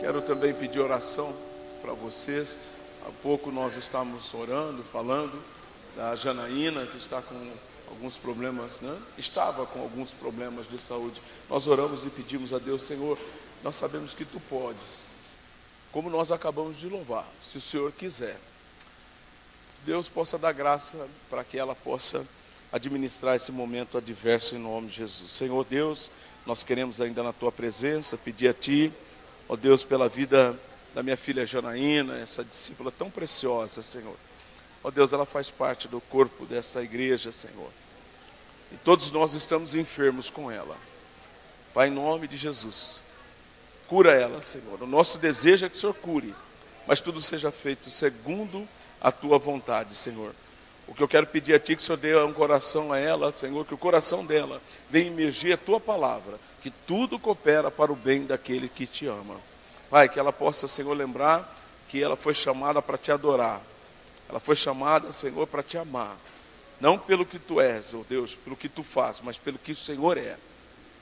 Quero também pedir oração para vocês. Há pouco nós estávamos orando, falando da Janaína, que está com alguns problemas, né? estava com alguns problemas de saúde. Nós oramos e pedimos a Deus, Senhor, nós sabemos que tu podes, como nós acabamos de louvar, se o Senhor quiser. Deus possa dar graça para que ela possa administrar esse momento adverso em nome de Jesus. Senhor Deus, nós queremos ainda na tua presença pedir a ti, ó Deus, pela vida da minha filha Janaína, essa discípula tão preciosa, Senhor. Ó Deus, ela faz parte do corpo desta igreja, Senhor. E todos nós estamos enfermos com ela. Pai, em nome de Jesus, cura ela, Senhor. O nosso desejo é que o Senhor cure, mas tudo seja feito segundo a tua vontade, Senhor. O que eu quero pedir a Ti que o Senhor dê um coração a ela, Senhor, que o coração dela venha emergir a Tua palavra, que tudo coopera para o bem daquele que te ama. Pai, que ela possa, Senhor, lembrar que ela foi chamada para te adorar. Ela foi chamada, Senhor, para te amar. Não pelo que tu és, oh Deus, pelo que tu fazes, mas pelo que o Senhor é.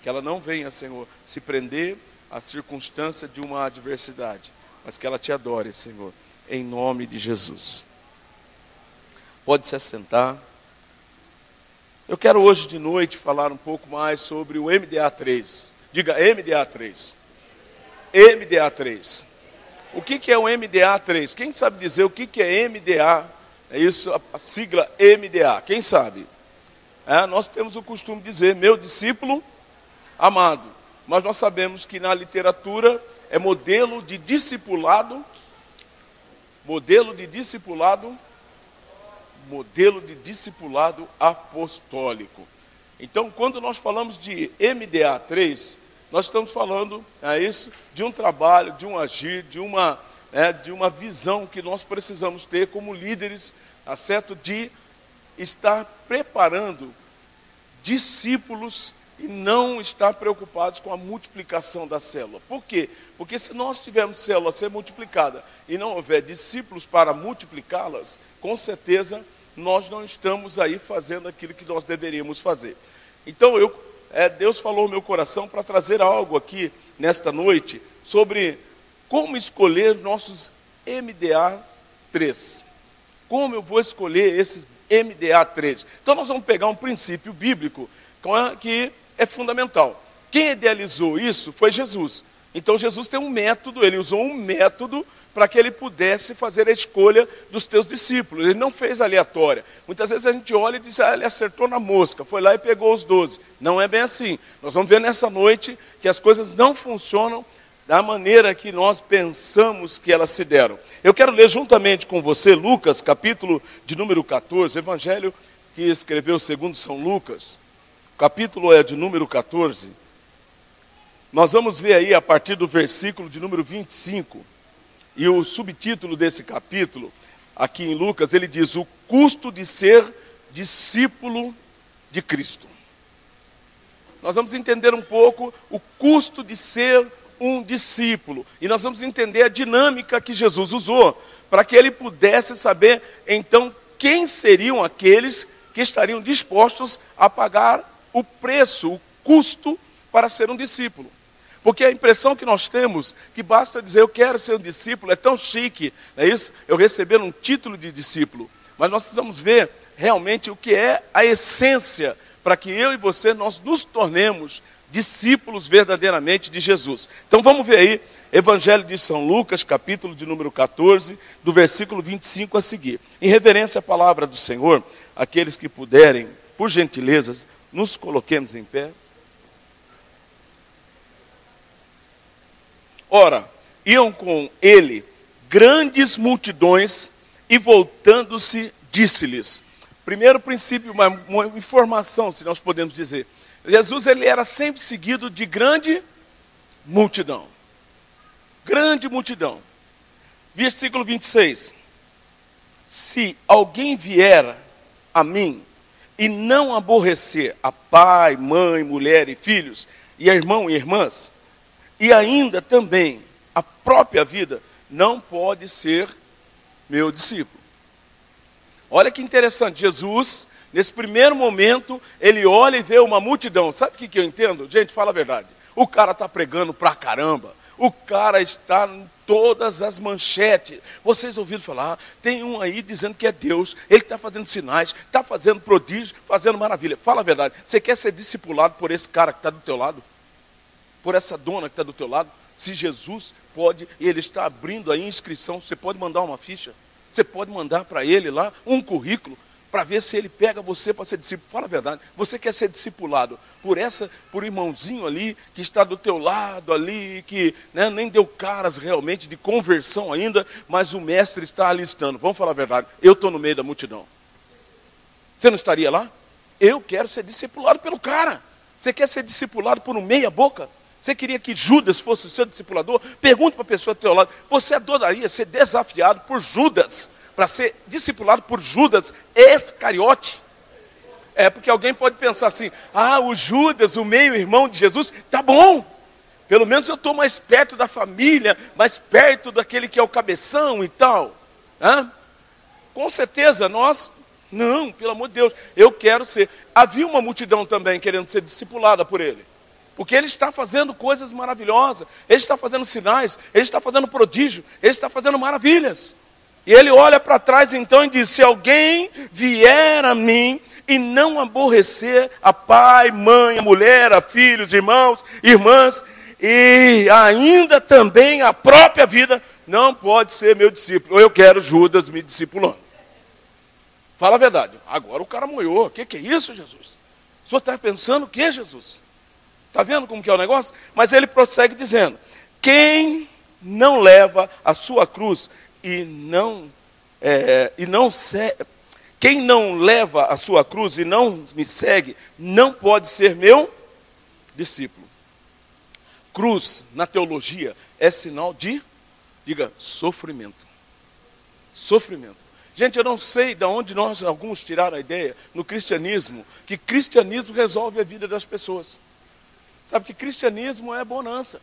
Que ela não venha, Senhor, se prender à circunstância de uma adversidade, mas que ela te adore, Senhor, em nome de Jesus. Pode se assentar. Eu quero hoje de noite falar um pouco mais sobre o MDA3. Diga MDA3. MDA3. O que, que é o MDA3? Quem sabe dizer o que, que é MDA? É isso, a sigla MDA. Quem sabe? É, nós temos o costume de dizer, meu discípulo amado. Mas nós sabemos que na literatura é modelo de discipulado, modelo de discipulado modelo de discipulado apostólico. Então, quando nós falamos de MDA 3, nós estamos falando é isso, de um trabalho, de um agir, de uma, é, de uma visão que nós precisamos ter como líderes, tá certo? de estar preparando discípulos e não estar preocupados com a multiplicação da célula. Por quê? Porque se nós tivermos célula ser multiplicada e não houver discípulos para multiplicá-las, com certeza nós não estamos aí fazendo aquilo que nós deveríamos fazer. Então eu, é, Deus falou no meu coração para trazer algo aqui nesta noite sobre como escolher nossos MDA 3. Como eu vou escolher esses MDA 3? Então nós vamos pegar um princípio bíblico que é fundamental. Quem idealizou isso foi Jesus. Então Jesus tem um método, ele usou um método para que ele pudesse fazer a escolha dos teus discípulos. Ele não fez aleatória. Muitas vezes a gente olha e diz, ah, ele acertou na mosca, foi lá e pegou os doze. Não é bem assim. Nós vamos ver nessa noite que as coisas não funcionam da maneira que nós pensamos que elas se deram. Eu quero ler juntamente com você Lucas, capítulo de número 14, evangelho que escreveu segundo São Lucas. O capítulo é de número 14. Nós vamos ver aí a partir do versículo de número 25. E o subtítulo desse capítulo, aqui em Lucas, ele diz: O custo de ser discípulo de Cristo. Nós vamos entender um pouco o custo de ser um discípulo. E nós vamos entender a dinâmica que Jesus usou para que ele pudesse saber, então, quem seriam aqueles que estariam dispostos a pagar o preço, o custo para ser um discípulo. Porque a impressão que nós temos, que basta dizer eu quero ser um discípulo, é tão chique, não é isso? Eu receber um título de discípulo. Mas nós precisamos ver realmente o que é a essência para que eu e você nós nos tornemos discípulos verdadeiramente de Jesus. Então vamos ver aí, Evangelho de São Lucas, capítulo de número 14, do versículo 25 a seguir. Em reverência à palavra do Senhor, aqueles que puderem, por gentileza, nos coloquemos em pé. Ora, iam com ele grandes multidões e voltando-se, disse-lhes. Primeiro princípio, uma, uma, informação, se nós podemos dizer. Jesus ele era sempre seguido de grande multidão. Grande multidão. Versículo 26. Se alguém vier a mim e não aborrecer a pai, mãe, mulher e filhos, e irmão e irmãs, e ainda também a própria vida, não pode ser meu discípulo. Olha que interessante, Jesus, nesse primeiro momento, ele olha e vê uma multidão. Sabe o que, que eu entendo? Gente, fala a verdade. O cara está pregando pra caramba. O cara está em todas as manchetes. Vocês ouviram falar? Tem um aí dizendo que é Deus. Ele está fazendo sinais, está fazendo prodígio, fazendo maravilha. Fala a verdade. Você quer ser discipulado por esse cara que está do teu lado? Por essa dona que está do teu lado? Se Jesus pode, ele está abrindo a inscrição, você pode mandar uma ficha. Você pode mandar para ele lá um currículo para ver se ele pega você para ser discípulo. Fala a verdade. Você quer ser discipulado por essa, por irmãozinho ali que está do teu lado ali, que né, nem deu caras realmente de conversão ainda, mas o mestre está alistando. Vamos falar a verdade. Eu estou no meio da multidão. Você não estaria lá? Eu quero ser discipulado pelo cara. Você quer ser discipulado por um meia boca? Você queria que Judas fosse o seu discipulador? Pergunte para a pessoa do teu lado. Você adoraria ser desafiado por Judas? para ser discipulado por Judas Escariote. É porque alguém pode pensar assim: ah, o Judas, o meio-irmão de Jesus, tá bom. Pelo menos eu estou mais perto da família, mais perto daquele que é o cabeção e tal. Hã? Com certeza, nós, não, pelo amor de Deus, eu quero ser. Havia uma multidão também querendo ser discipulada por ele. Porque ele está fazendo coisas maravilhosas, ele está fazendo sinais, ele está fazendo prodígio, ele está fazendo maravilhas. E ele olha para trás então e diz: Se alguém vier a mim e não aborrecer a pai, mãe, a mulher, a filhos, irmãos, irmãs, e ainda também a própria vida, não pode ser meu discípulo. Eu quero Judas me discipulando. Fala a verdade. Agora o cara moiou. O que, que é isso, Jesus? O senhor está pensando o que, Jesus? Está vendo como que é o negócio? Mas ele prossegue dizendo: Quem não leva a sua cruz e não é, e não se, quem não leva a sua cruz e não me segue, não pode ser meu discípulo. Cruz, na teologia, é sinal de, diga, sofrimento. Sofrimento. Gente, eu não sei de onde nós, alguns, tiraram a ideia no cristianismo, que cristianismo resolve a vida das pessoas. Sabe que cristianismo é bonança.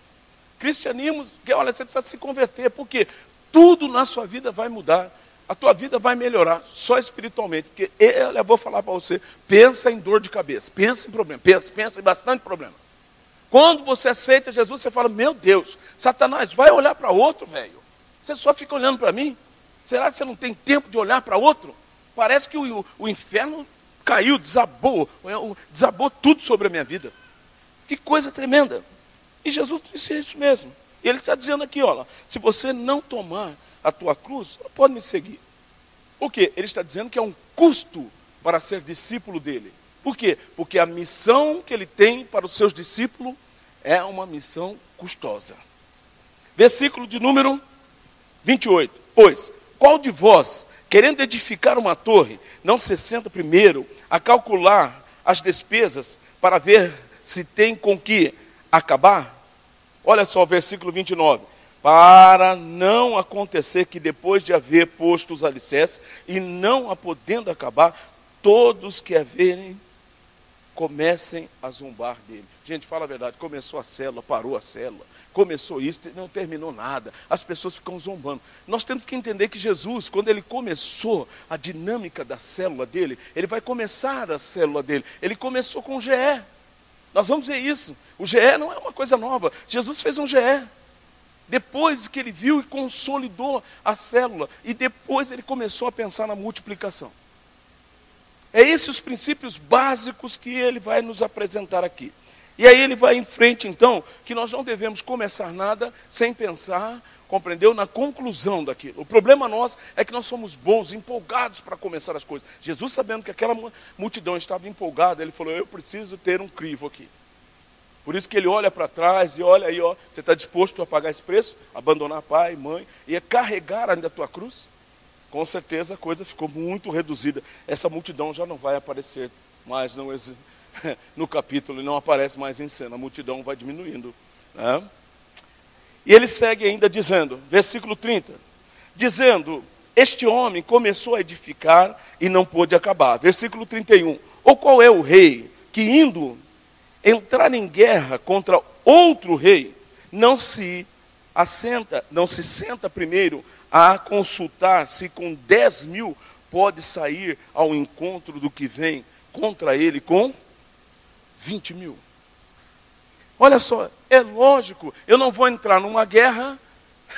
Cristianismo, olha, você precisa se converter. Por quê? tudo na sua vida vai mudar. A tua vida vai melhorar, só espiritualmente. Porque eu vou falar para você, pensa em dor de cabeça, pensa em problema, pensa, pensa em bastante problema. Quando você aceita Jesus, você fala, meu Deus, Satanás, vai olhar para outro, velho. Você só fica olhando para mim? Será que você não tem tempo de olhar para outro? Parece que o, o, o inferno caiu, desabou, desabou tudo sobre a minha vida. Que coisa tremenda. E Jesus disse isso mesmo. Ele está dizendo aqui, olha, se você não tomar a tua cruz, não pode me seguir. Por quê? Ele está dizendo que é um custo para ser discípulo dele. Por quê? Porque a missão que ele tem para os seus discípulos é uma missão custosa. Versículo de número 28. Pois, qual de vós, querendo edificar uma torre, não se senta primeiro a calcular as despesas para ver se tem com que acabar? Olha só o versículo 29. Para não acontecer que depois de haver posto os alicerces e não a podendo acabar, todos que a verem comecem a zombar dele. Gente, fala a verdade, começou a célula, parou a célula, começou isso, não terminou nada. As pessoas ficam zombando. Nós temos que entender que Jesus, quando ele começou a dinâmica da célula dele, ele vai começar a célula dele. Ele começou com o GE. Nós vamos ver isso. O GE não é uma coisa nova. Jesus fez um GE. Depois que ele viu e consolidou a célula, e depois ele começou a pensar na multiplicação. É esses os princípios básicos que ele vai nos apresentar aqui. E aí ele vai em frente, então, que nós não devemos começar nada sem pensar compreendeu? Na conclusão daquilo. O problema nosso é que nós somos bons, empolgados para começar as coisas. Jesus, sabendo que aquela multidão estava empolgada, ele falou: Eu preciso ter um crivo aqui. Por isso que ele olha para trás e olha aí, ó, você está disposto a pagar esse preço? Abandonar pai, mãe e carregar ainda a tua cruz? Com certeza a coisa ficou muito reduzida. Essa multidão já não vai aparecer mais no, no capítulo, não aparece mais em cena. A multidão vai diminuindo. Né? E ele segue ainda dizendo, versículo 30, dizendo: Este homem começou a edificar e não pôde acabar. Versículo 31. Ou qual é o rei que indo entrar em guerra contra outro rei, não se assenta, não se senta primeiro a consultar se com 10 mil pode sair ao encontro do que vem contra ele com 20 mil. Olha só, é lógico, eu não vou entrar numa guerra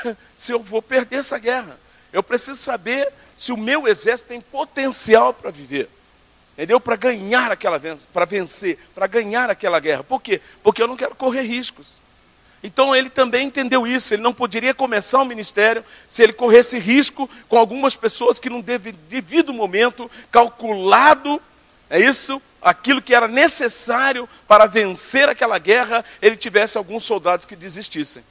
se eu vou perder essa guerra. Eu preciso saber se o meu exército tem potencial para viver. Entendeu? Para ganhar aquela para vencer, para ganhar aquela guerra. Por quê? Porque eu não quero correr riscos. Então ele também entendeu isso. Ele não poderia começar o ministério se ele corresse risco com algumas pessoas que, num devido momento, calculado, é isso, aquilo que era necessário para vencer aquela guerra, ele tivesse alguns soldados que desistissem.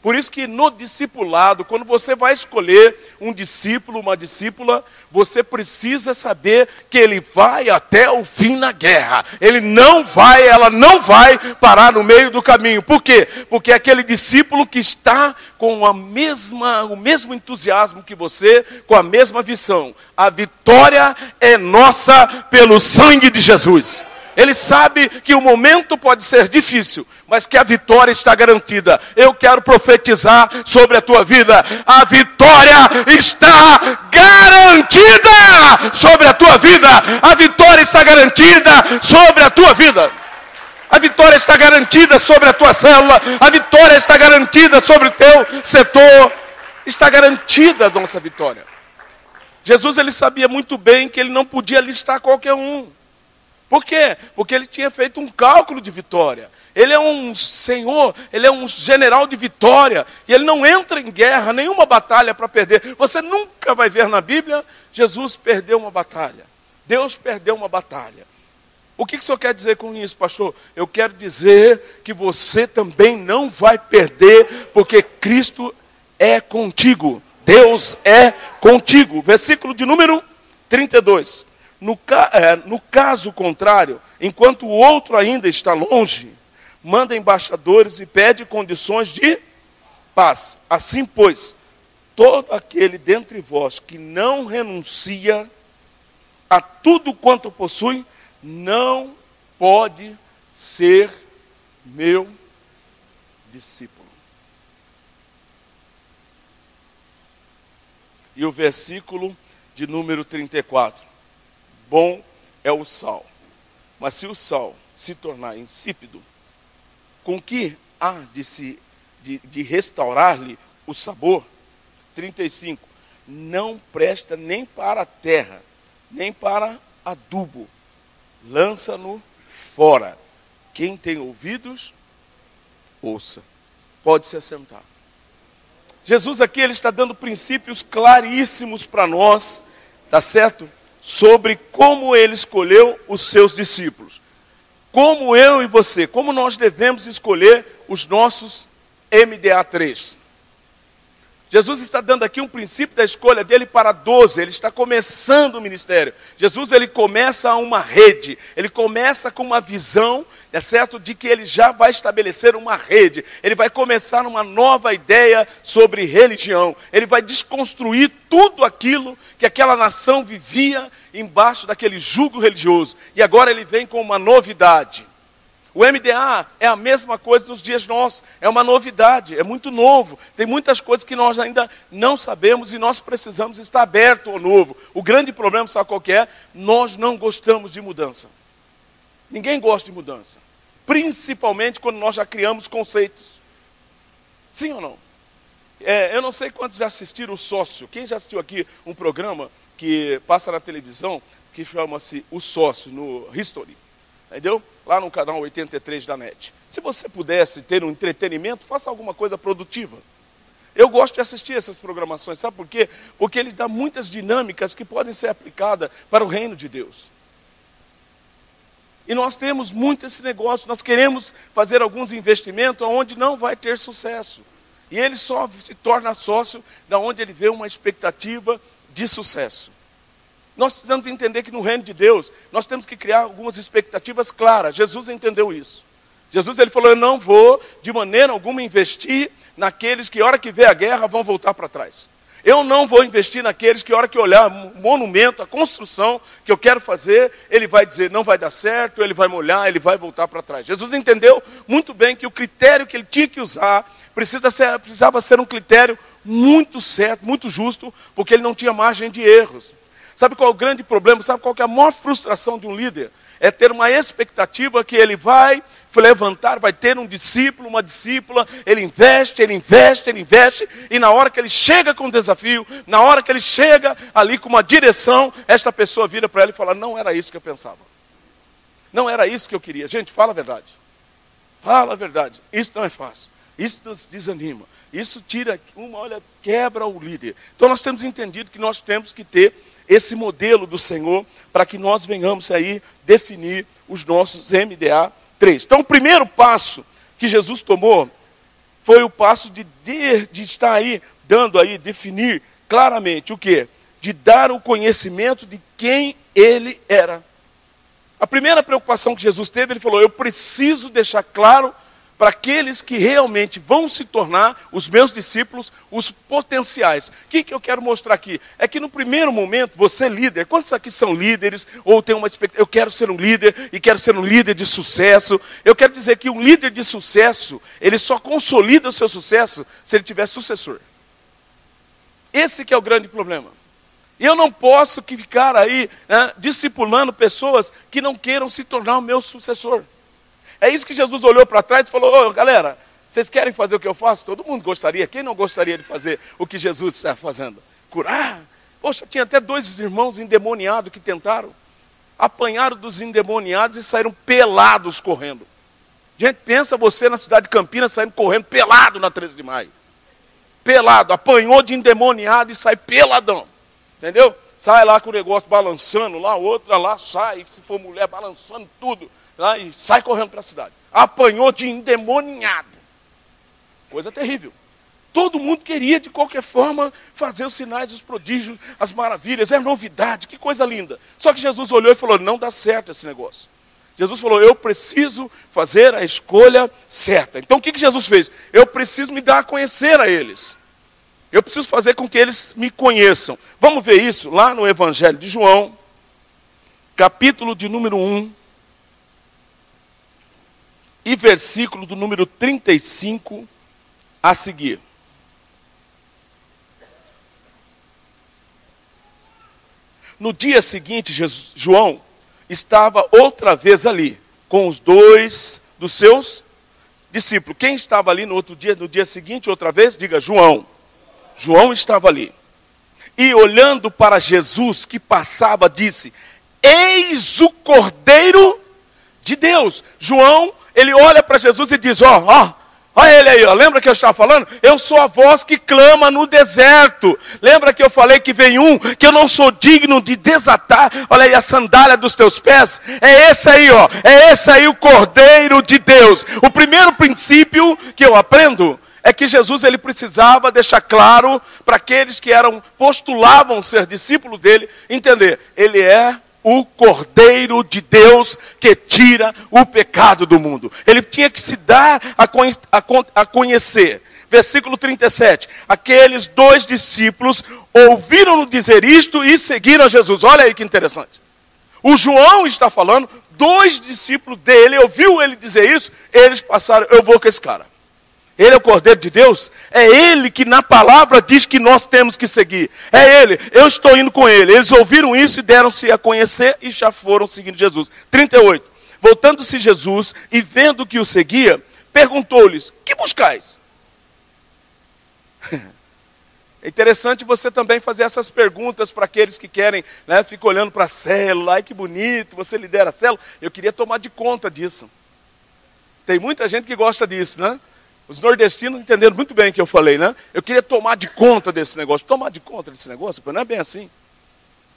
Por isso que no discipulado, quando você vai escolher um discípulo, uma discípula, você precisa saber que ele vai até o fim na guerra. Ele não vai, ela não vai parar no meio do caminho. Por quê? Porque é aquele discípulo que está com a mesma, o mesmo entusiasmo que você, com a mesma visão. A vitória é nossa pelo sangue de Jesus. Ele sabe que o momento pode ser difícil, mas que a vitória está garantida. Eu quero profetizar sobre a tua vida. A vitória está garantida sobre a tua vida. A vitória está garantida sobre a tua vida. A vitória está garantida sobre a tua célula. A vitória está garantida sobre o teu setor. Está garantida a nossa vitória. Jesus ele sabia muito bem que ele não podia listar qualquer um. Por quê? Porque ele tinha feito um cálculo de vitória. Ele é um senhor, ele é um general de vitória. E ele não entra em guerra, nenhuma batalha para perder. Você nunca vai ver na Bíblia Jesus perdeu uma batalha. Deus perdeu uma batalha. O que, que o senhor quer dizer com isso, pastor? Eu quero dizer que você também não vai perder, porque Cristo é contigo. Deus é contigo. Versículo de número 32. No, é, no caso contrário, enquanto o outro ainda está longe, manda embaixadores e pede condições de paz. Assim, pois, todo aquele dentre vós que não renuncia a tudo quanto possui, não pode ser meu discípulo. E o versículo de número 34 bom é o sal. Mas se o sal se tornar insípido, com que há de, se, de, de restaurar-lhe o sabor? 35. Não presta nem para a terra, nem para adubo. Lança-no fora. Quem tem ouvidos, ouça. Pode se assentar. Jesus aqui ele está dando princípios claríssimos para nós, tá certo? Sobre como ele escolheu os seus discípulos. Como eu e você, como nós devemos escolher os nossos MDA3. Jesus está dando aqui um princípio da escolha dele para 12, ele está começando o ministério. Jesus ele começa uma rede, ele começa com uma visão, é certo, de que ele já vai estabelecer uma rede. Ele vai começar uma nova ideia sobre religião. Ele vai desconstruir tudo aquilo que aquela nação vivia embaixo daquele jugo religioso. E agora ele vem com uma novidade. O MDA é a mesma coisa nos dias nossos, é uma novidade, é muito novo. Tem muitas coisas que nós ainda não sabemos e nós precisamos estar aberto ao novo. O grande problema, sabe qual é? Nós não gostamos de mudança. Ninguém gosta de mudança. Principalmente quando nós já criamos conceitos. Sim ou não? É, eu não sei quantos já assistiram o Sócio. Quem já assistiu aqui um programa que passa na televisão que chama-se O Sócio, no History? Entendeu? Lá no canal 83 da NET. Se você pudesse ter um entretenimento, faça alguma coisa produtiva. Eu gosto de assistir essas programações, sabe por quê? Porque ele dá muitas dinâmicas que podem ser aplicadas para o reino de Deus. E nós temos muito esse negócio, nós queremos fazer alguns investimentos onde não vai ter sucesso. E ele só se torna sócio da onde ele vê uma expectativa de sucesso. Nós precisamos entender que no reino de Deus, nós temos que criar algumas expectativas claras. Jesus entendeu isso. Jesus ele falou: Eu não vou de maneira alguma investir naqueles que, hora que vê a guerra, vão voltar para trás. Eu não vou investir naqueles que, hora que olhar o monumento, a construção que eu quero fazer, ele vai dizer não vai dar certo, ele vai molhar, ele vai voltar para trás. Jesus entendeu muito bem que o critério que ele tinha que usar precisa ser, precisava ser um critério muito certo, muito justo, porque ele não tinha margem de erros. Sabe qual é o grande problema? Sabe qual é a maior frustração de um líder? É ter uma expectativa que ele vai levantar, vai ter um discípulo, uma discípula, ele investe, ele investe, ele investe, e na hora que ele chega com o desafio, na hora que ele chega ali com uma direção, esta pessoa vira para ela e fala: Não era isso que eu pensava. Não era isso que eu queria. Gente, fala a verdade. Fala a verdade. Isso não é fácil. Isso nos desanima. Isso tira uma, olha, quebra o líder. Então nós temos entendido que nós temos que ter esse modelo do Senhor para que nós venhamos aí definir os nossos MDA 3. Então o primeiro passo que Jesus tomou foi o passo de, de, de estar aí dando aí, definir claramente o que? De dar o conhecimento de quem ele era. A primeira preocupação que Jesus teve, ele falou: Eu preciso deixar claro para aqueles que realmente vão se tornar os meus discípulos, os potenciais. O que, que eu quero mostrar aqui? É que no primeiro momento, você é líder. Quantos aqui são líderes? Ou tem uma expectativa? Eu quero ser um líder e quero ser um líder de sucesso. Eu quero dizer que um líder de sucesso, ele só consolida o seu sucesso se ele tiver sucessor. Esse que é o grande problema. Eu não posso ficar aí né, discipulando pessoas que não queiram se tornar o meu sucessor. É isso que Jesus olhou para trás e falou: galera, vocês querem fazer o que eu faço? Todo mundo gostaria. Quem não gostaria de fazer o que Jesus está fazendo? Curar. Poxa, tinha até dois irmãos endemoniados que tentaram. Apanharam dos endemoniados e saíram pelados correndo. Gente, pensa você na cidade de Campinas saindo correndo pelado na 13 de maio. Pelado, apanhou de endemoniado e sai peladão. Entendeu? Sai lá com o negócio balançando, lá outra lá sai, se for mulher balançando tudo lá e sai correndo para a cidade. Apanhou de endemoniado. Coisa terrível. Todo mundo queria, de qualquer forma, fazer os sinais, os prodígios, as maravilhas, é novidade, que coisa linda. Só que Jesus olhou e falou: não dá certo esse negócio. Jesus falou: eu preciso fazer a escolha certa. Então o que, que Jesus fez? Eu preciso me dar a conhecer a eles. Eu preciso fazer com que eles me conheçam. Vamos ver isso lá no Evangelho de João, capítulo de número 1, e versículo do número 35 a seguir. No dia seguinte, Jesus, João estava outra vez ali, com os dois dos seus discípulos. Quem estava ali no outro dia, no dia seguinte, outra vez? Diga João. João estava ali. E olhando para Jesus que passava, disse: Eis o Cordeiro de Deus. João ele olha para Jesus e diz: Ó, ó, Olha ele aí, ó. lembra que eu estava falando? Eu sou a voz que clama no deserto. Lembra que eu falei que vem um que eu não sou digno de desatar? Olha aí a sandália dos teus pés. É esse aí, ó. É esse aí o Cordeiro de Deus. O primeiro princípio que eu aprendo é que Jesus ele precisava deixar claro para aqueles que eram postulavam ser discípulos dele, entender, ele é o Cordeiro de Deus que tira o pecado do mundo. Ele tinha que se dar a, conhecer. Versículo 37. Aqueles dois discípulos ouviram-no dizer isto e seguiram Jesus. Olha aí que interessante. O João está falando, dois discípulos dele ouviu ele dizer isso, eles passaram, eu vou com esse cara. Ele é o Cordeiro de Deus? É Ele que na palavra diz que nós temos que seguir. É Ele, eu estou indo com Ele. Eles ouviram isso e deram-se a conhecer e já foram seguindo Jesus. 38. Voltando-se Jesus e vendo que o seguia, perguntou-lhes: Que buscais? É interessante você também fazer essas perguntas para aqueles que querem, né, fica olhando para a célula, ai que bonito, você lidera a célula. Eu queria tomar de conta disso. Tem muita gente que gosta disso, né? Os nordestinos entenderam muito bem o que eu falei, né? Eu queria tomar de conta desse negócio. Tomar de conta desse negócio, não é bem assim.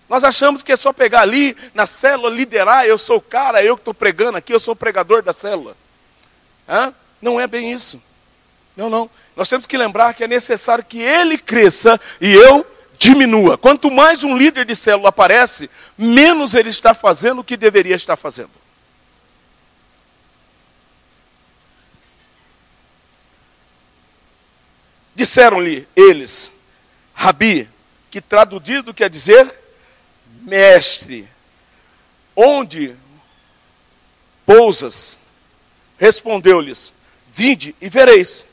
Nós achamos que é só pegar ali na célula, liderar, eu sou o cara, eu que estou pregando aqui, eu sou o pregador da célula. Hã? Não é bem isso. Não, não. Nós temos que lembrar que é necessário que ele cresça e eu diminua. Quanto mais um líder de célula aparece, menos ele está fazendo o que deveria estar fazendo. Disseram-lhe eles, Rabi, que traduzido quer dizer mestre, onde pousas? Respondeu-lhes, vinde e vereis.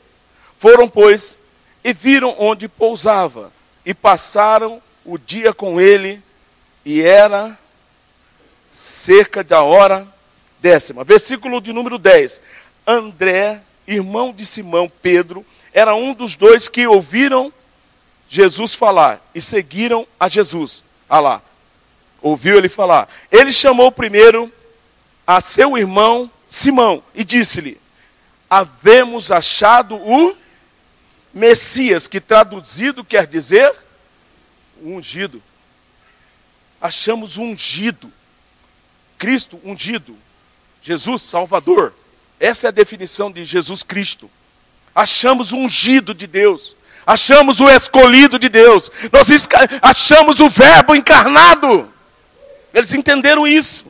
Foram, pois, e viram onde pousava, e passaram o dia com ele, e era cerca da hora décima. Versículo de número 10. André, irmão de Simão, Pedro, era um dos dois que ouviram Jesus falar e seguiram a Jesus. Ah lá, ouviu ele falar. Ele chamou primeiro a seu irmão Simão e disse-lhe: Havemos achado o Messias, que traduzido quer dizer ungido. Achamos ungido. Cristo ungido. Jesus Salvador. Essa é a definição de Jesus Cristo. Achamos o ungido de Deus. Achamos o escolhido de Deus. Nós achamos o Verbo encarnado. Eles entenderam isso.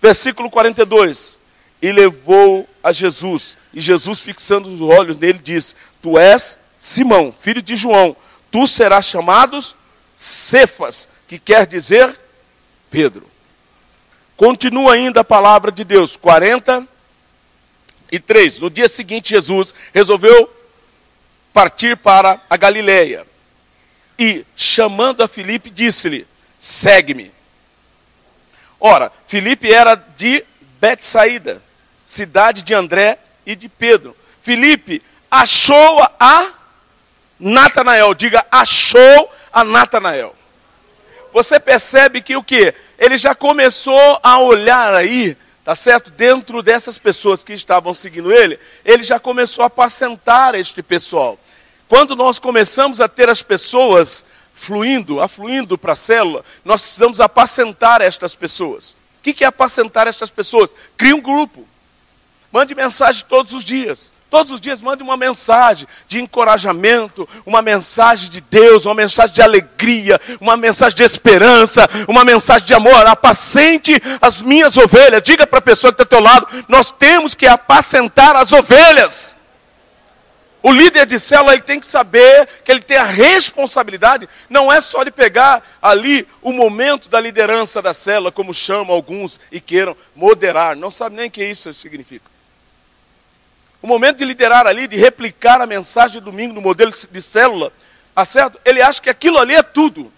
Versículo 42. E levou a Jesus. E Jesus, fixando os olhos nele, disse: Tu és Simão, filho de João. Tu serás chamado Cefas, que quer dizer Pedro. Continua ainda a palavra de Deus. 43. No dia seguinte, Jesus resolveu partir para a Galileia. E, chamando a Filipe, disse-lhe: Segue-me. Ora, Filipe era de Betsaída, cidade de André e de Pedro. Filipe achou a Natanael. Diga, achou a Natanael. Você percebe que o que? Ele já começou a olhar aí, tá certo? Dentro dessas pessoas que estavam seguindo ele, ele já começou a apacentar este pessoal. Quando nós começamos a ter as pessoas fluindo, afluindo para a célula, nós precisamos apacentar estas pessoas. O que é apacentar estas pessoas? Crie um grupo. Mande mensagem todos os dias. Todos os dias mande uma mensagem de encorajamento, uma mensagem de Deus, uma mensagem de alegria, uma mensagem de esperança, uma mensagem de amor. Apacente as minhas ovelhas. Diga para a pessoa que está ao teu lado: nós temos que apacentar as ovelhas. O líder de célula ele tem que saber que ele tem a responsabilidade, não é só de pegar ali o momento da liderança da célula, como chamam alguns e queiram moderar, não sabe nem o que isso significa. O momento de liderar ali, de replicar a mensagem de domingo no modelo de célula, tá certo? ele acha que aquilo ali é tudo.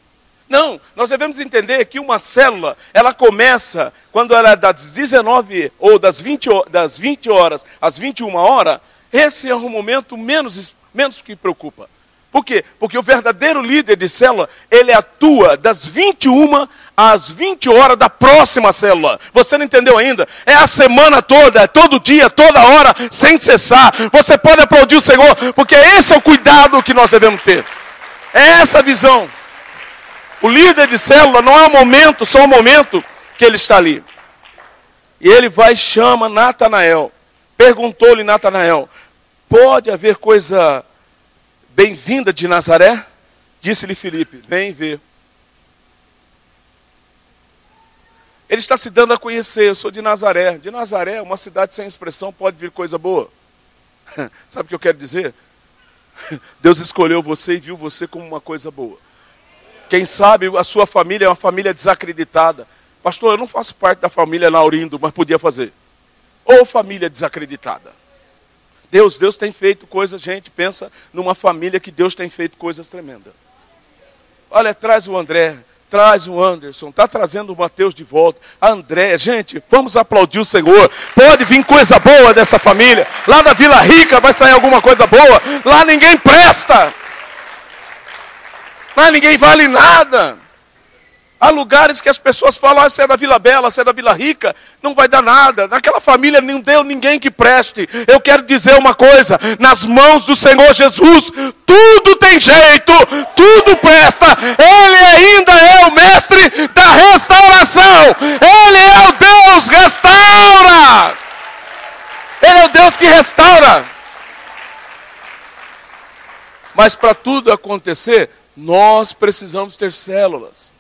Não, nós devemos entender que uma célula, ela começa quando ela é das 19 ou das 20, das 20 horas às 21 horas, esse é o momento menos, menos que preocupa. Por quê? Porque o verdadeiro líder de célula, ele atua das 21 às 20 horas da próxima célula. Você não entendeu ainda? É a semana toda, é todo dia, toda hora, sem cessar. Você pode aplaudir o Senhor, porque esse é o cuidado que nós devemos ter. É essa a visão. O líder de célula não é um momento, só um momento que ele está ali. E ele vai chama Natanael. Perguntou-lhe Natanael: Pode haver coisa bem-vinda de Nazaré? Disse-lhe Filipe: Vem ver. Ele está se dando a conhecer. Eu sou de Nazaré. De Nazaré, uma cidade sem expressão, pode vir coisa boa. Sabe o que eu quero dizer? Deus escolheu você e viu você como uma coisa boa. Quem sabe a sua família é uma família desacreditada. Pastor, eu não faço parte da família Laurindo, mas podia fazer. Ou família desacreditada. Deus, Deus tem feito coisas, gente, pensa numa família que Deus tem feito coisas tremendas. Olha, traz o André, traz o Anderson, está trazendo o Mateus de volta, a André, gente, vamos aplaudir o Senhor. Pode vir coisa boa dessa família. Lá da Vila Rica vai sair alguma coisa boa. Lá ninguém presta. Lá ninguém vale nada. Há lugares que as pessoas falam, ah, você é da Vila Bela, você é da Vila Rica, não vai dar nada. Naquela família não deu ninguém que preste. Eu quero dizer uma coisa: nas mãos do Senhor Jesus, tudo tem jeito, tudo presta. Ele ainda é o mestre da restauração. Ele é o Deus restaura. Ele é o Deus que restaura. Mas para tudo acontecer, nós precisamos ter células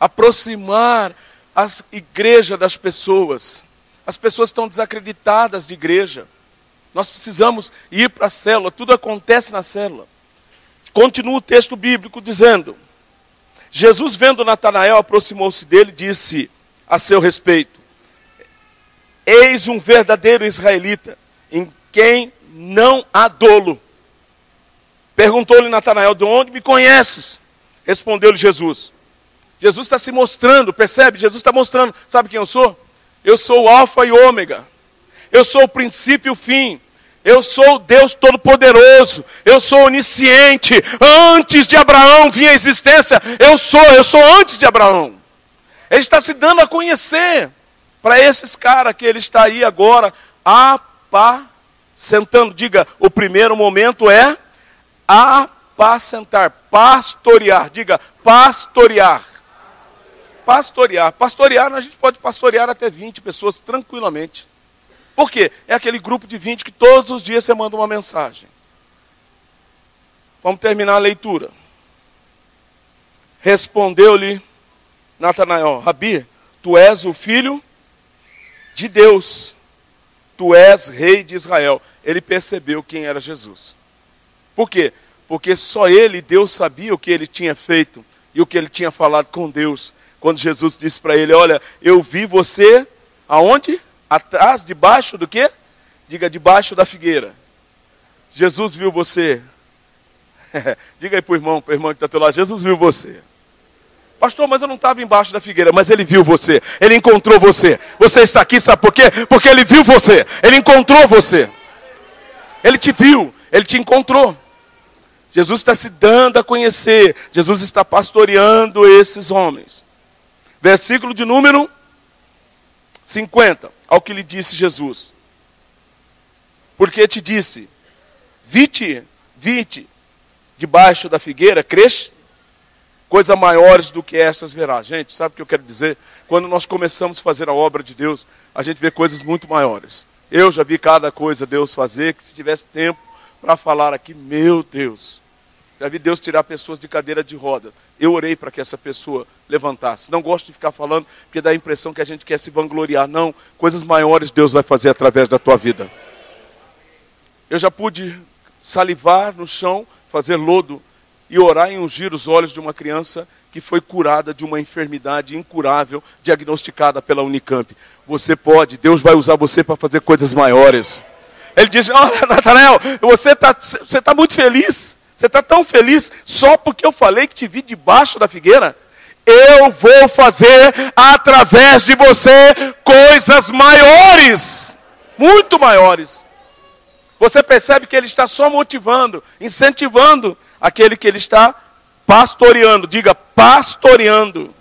aproximar as igrejas das pessoas. As pessoas estão desacreditadas de igreja. Nós precisamos ir para a célula, tudo acontece na célula. Continua o texto bíblico dizendo: Jesus, vendo Natanael, aproximou-se dele e disse a seu respeito: Eis um verdadeiro israelita, em quem não há dolo. Perguntou-lhe Natanael: De onde me conheces? Respondeu-lhe Jesus: Jesus está se mostrando, percebe? Jesus está mostrando, sabe quem eu sou? Eu sou o Alfa e Ômega. Eu sou o princípio e o fim. Eu sou Deus Todo-Poderoso, eu sou onisciente. Antes de Abraão vinha a existência, eu sou, eu sou antes de Abraão. Ele está se dando a conhecer para esses caras que ele está aí agora apacentando. Diga, o primeiro momento é apacentar, pastorear. Diga, pastorear. Pastorear. Pastorear, a gente pode pastorear até 20 pessoas tranquilamente. Por quê? É aquele grupo de 20 que todos os dias você manda uma mensagem. Vamos terminar a leitura. Respondeu-lhe Natanael: Rabi, tu és o filho de Deus, tu és rei de Israel. Ele percebeu quem era Jesus. Por quê? Porque só ele, Deus, sabia o que ele tinha feito e o que ele tinha falado com Deus. Quando Jesus disse para ele: Olha, eu vi você aonde? Atrás, debaixo do quê? Diga, debaixo da figueira. Jesus viu você. Diga aí para o irmão, para que está teu lado, Jesus viu você. Pastor, mas eu não estava embaixo da figueira, mas ele viu você, ele encontrou você. Você está aqui, sabe por quê? Porque ele viu você, ele encontrou você. Ele te viu, ele te encontrou. Jesus está se dando a conhecer, Jesus está pastoreando esses homens. Versículo de número 50 ao que lhe disse Jesus. Porque te disse: Vite, vite, debaixo da figueira, cresce, coisas maiores do que essas verá. Gente, sabe o que eu quero dizer? Quando nós começamos a fazer a obra de Deus, a gente vê coisas muito maiores. Eu já vi cada coisa Deus fazer, que se tivesse tempo para falar aqui, meu Deus. Já vi Deus tirar pessoas de cadeira de roda. Eu orei para que essa pessoa levantasse. Não gosto de ficar falando, porque dá a impressão que a gente quer se vangloriar. Não, coisas maiores Deus vai fazer através da tua vida. Eu já pude salivar no chão, fazer lodo e orar e ungir os olhos de uma criança que foi curada de uma enfermidade incurável, diagnosticada pela Unicamp. Você pode, Deus vai usar você para fazer coisas maiores. Ele diz: Olha, Natanael, você está você tá muito feliz. Você está tão feliz só porque eu falei que te vi debaixo da figueira? Eu vou fazer através de você coisas maiores, muito maiores. Você percebe que ele está só motivando, incentivando aquele que ele está pastoreando. Diga, pastoreando.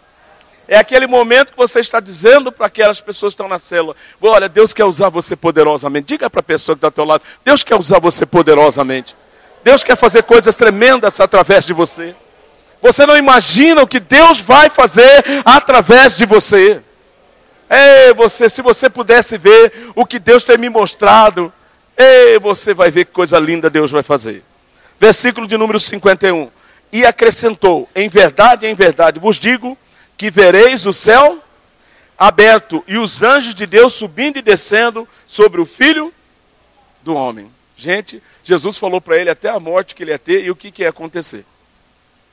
É aquele momento que você está dizendo para aquelas pessoas que estão na célula: Olha, Deus quer usar você poderosamente. Diga para a pessoa que está ao teu lado: Deus quer usar você poderosamente. Deus quer fazer coisas tremendas através de você. Você não imagina o que Deus vai fazer através de você. Ei, você, se você pudesse ver o que Deus tem me mostrado, ei, você vai ver que coisa linda Deus vai fazer. Versículo de número 51. E acrescentou: Em verdade, em verdade, vos digo que vereis o céu aberto e os anjos de Deus subindo e descendo sobre o filho do homem. Gente, Jesus falou para ele até a morte que ele ia ter e o que, que ia acontecer.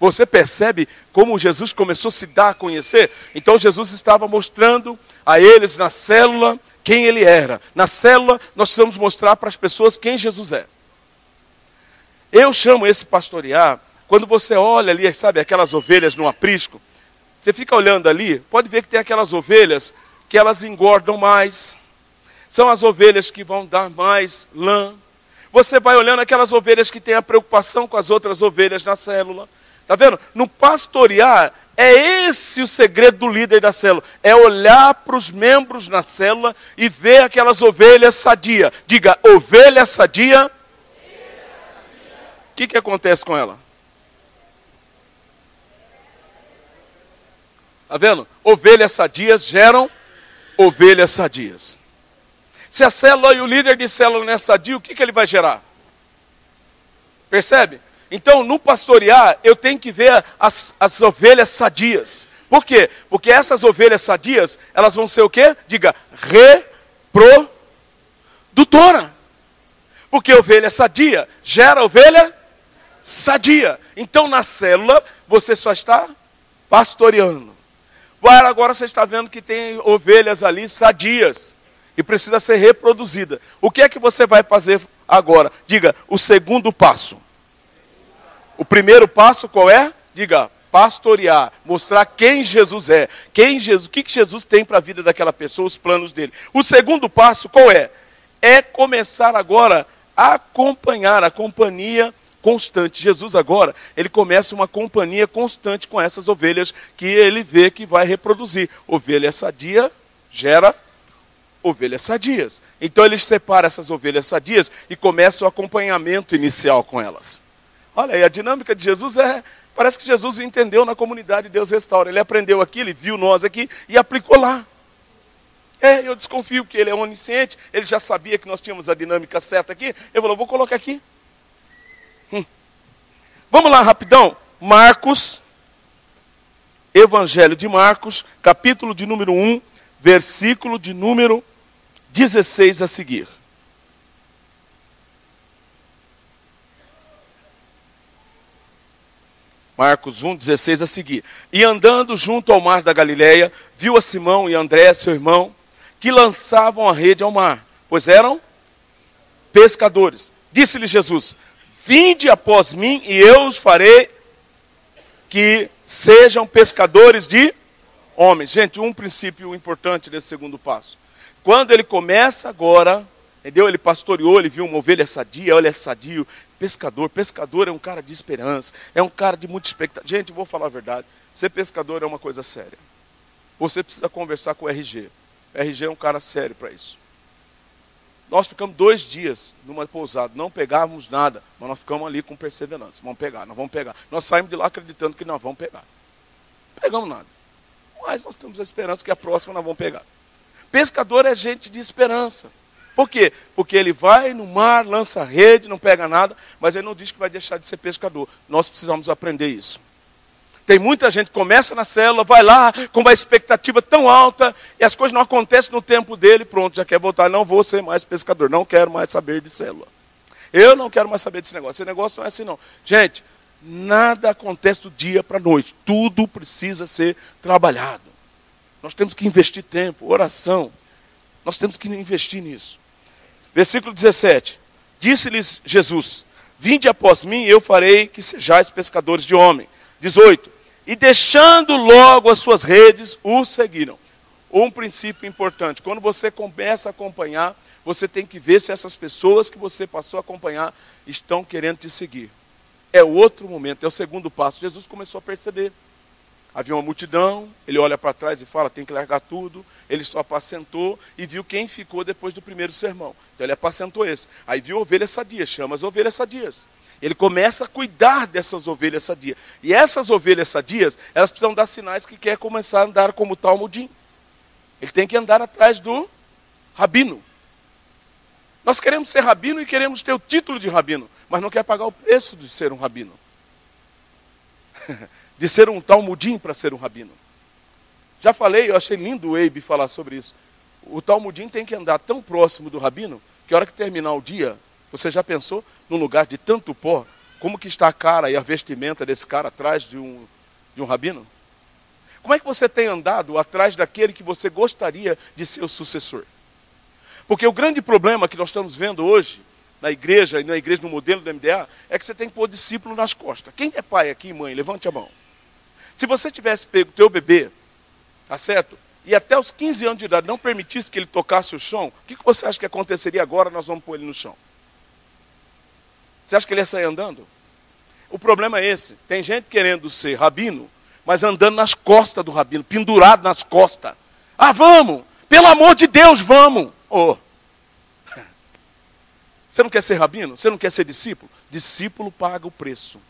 Você percebe como Jesus começou a se dar a conhecer? Então Jesus estava mostrando a eles na célula quem ele era. Na célula nós precisamos mostrar para as pessoas quem Jesus é. Eu chamo esse pastorear, quando você olha ali, sabe, aquelas ovelhas no aprisco, você fica olhando ali, pode ver que tem aquelas ovelhas que elas engordam mais. São as ovelhas que vão dar mais lã, você vai olhando aquelas ovelhas que têm a preocupação com as outras ovelhas na célula. Está vendo? No pastorear, é esse o segredo do líder da célula. É olhar para os membros na célula e ver aquelas ovelhas sadia. Diga, ovelha sadia. O que, que acontece com ela? Está vendo? Ovelhas sadias geram ovelhas sadias. Se a célula e o líder de célula não é sadio, o que, que ele vai gerar? Percebe? Então, no pastorear, eu tenho que ver as, as ovelhas sadias. Por quê? Porque essas ovelhas sadias, elas vão ser o quê? Diga, reprodutora. Porque ovelha sadia gera ovelha sadia. Então, na célula, você só está pastoreando. Agora você está vendo que tem ovelhas ali sadias e precisa ser reproduzida. O que é que você vai fazer agora? Diga, o segundo passo. O primeiro passo qual é? Diga, pastorear, mostrar quem Jesus é, quem Jesus, o que Jesus tem para a vida daquela pessoa, os planos dele. O segundo passo qual é? É começar agora a acompanhar a companhia constante. Jesus agora, ele começa uma companhia constante com essas ovelhas que ele vê que vai reproduzir. Ovelha sadia gera ovelhas sadias. Então ele separa essas ovelhas sadias e começa o acompanhamento inicial com elas. Olha aí, a dinâmica de Jesus é. Parece que Jesus entendeu na comunidade Deus Restaura. Ele aprendeu aqui, ele viu nós aqui e aplicou lá. É, eu desconfio que ele é onisciente, ele já sabia que nós tínhamos a dinâmica certa aqui. Eu falou, vou colocar aqui. Hum. Vamos lá, rapidão. Marcos, Evangelho de Marcos, capítulo de número 1, versículo de número 16 a seguir. Marcos 1, 16 a seguir. E andando junto ao mar da Galileia, viu a Simão e André, seu irmão, que lançavam a rede ao mar, pois eram pescadores. Disse-lhe Jesus: Vinde após mim e eu os farei que sejam pescadores de homens. Gente, um princípio importante desse segundo passo. Quando ele começa agora, entendeu? Ele pastoreou, ele viu uma ovelha sadia, olha, é sadio. Pescador, pescador é um cara de esperança, é um cara de muita expectativa. Gente, vou falar a verdade, ser pescador é uma coisa séria. Você precisa conversar com o RG. O RG é um cara sério para isso. Nós ficamos dois dias numa pousada, não pegávamos nada, mas nós ficamos ali com perseverança. Vamos pegar, nós vamos pegar. Nós saímos de lá acreditando que nós vamos pegar. Não pegamos nada. Mas nós temos a esperança que a próxima nós vamos pegar. Pescador é gente de esperança. Por quê? Porque ele vai no mar, lança rede, não pega nada, mas ele não diz que vai deixar de ser pescador. Nós precisamos aprender isso. Tem muita gente que começa na célula, vai lá com uma expectativa tão alta e as coisas não acontecem no tempo dele, pronto, já quer voltar. Não vou ser mais pescador, não quero mais saber de célula. Eu não quero mais saber desse negócio. Esse negócio não é assim, não. Gente, nada acontece do dia para a noite. Tudo precisa ser trabalhado. Nós temos que investir tempo, oração. Nós temos que investir nisso. Versículo 17. Disse-lhes Jesus: Vinde após mim, eu farei que sejais pescadores de homem. 18. E deixando logo as suas redes, o seguiram. Um princípio importante: quando você começa a acompanhar, você tem que ver se essas pessoas que você passou a acompanhar estão querendo te seguir. É outro momento, é o segundo passo. Jesus começou a perceber. Havia uma multidão, ele olha para trás e fala: tem que largar tudo. Ele só apacentou e viu quem ficou depois do primeiro sermão. Então ele apacentou esse. Aí viu ovelhas sadias, chama as ovelhas sadias. Ele começa a cuidar dessas ovelhas sadias. E essas ovelhas sadias, elas precisam dar sinais que quer começar a andar como Talmudim. Ele tem que andar atrás do rabino. Nós queremos ser rabino e queremos ter o título de rabino, mas não quer pagar o preço de ser um rabino. de ser um talmudim para ser um rabino. Já falei, eu achei lindo o Eibe falar sobre isso. O talmudim tem que andar tão próximo do rabino que a hora que terminar o dia, você já pensou num lugar de tanto pó, como que está a cara e a vestimenta desse cara atrás de um, de um rabino? Como é que você tem andado atrás daquele que você gostaria de ser o sucessor? Porque o grande problema que nós estamos vendo hoje na igreja e na igreja no modelo do MDA é que você tem que pôr discípulo nas costas. Quem é pai aqui, mãe? Levante a mão. Se você tivesse pego o teu bebê, tá certo? E até os 15 anos de idade não permitisse que ele tocasse o chão, o que, que você acha que aconteceria agora? Nós vamos pôr ele no chão. Você acha que ele ia sair andando? O problema é esse. Tem gente querendo ser rabino, mas andando nas costas do rabino, pendurado nas costas. Ah, vamos! Pelo amor de Deus, vamos! Oh. Você não quer ser rabino? Você não quer ser discípulo? Discípulo paga o preço.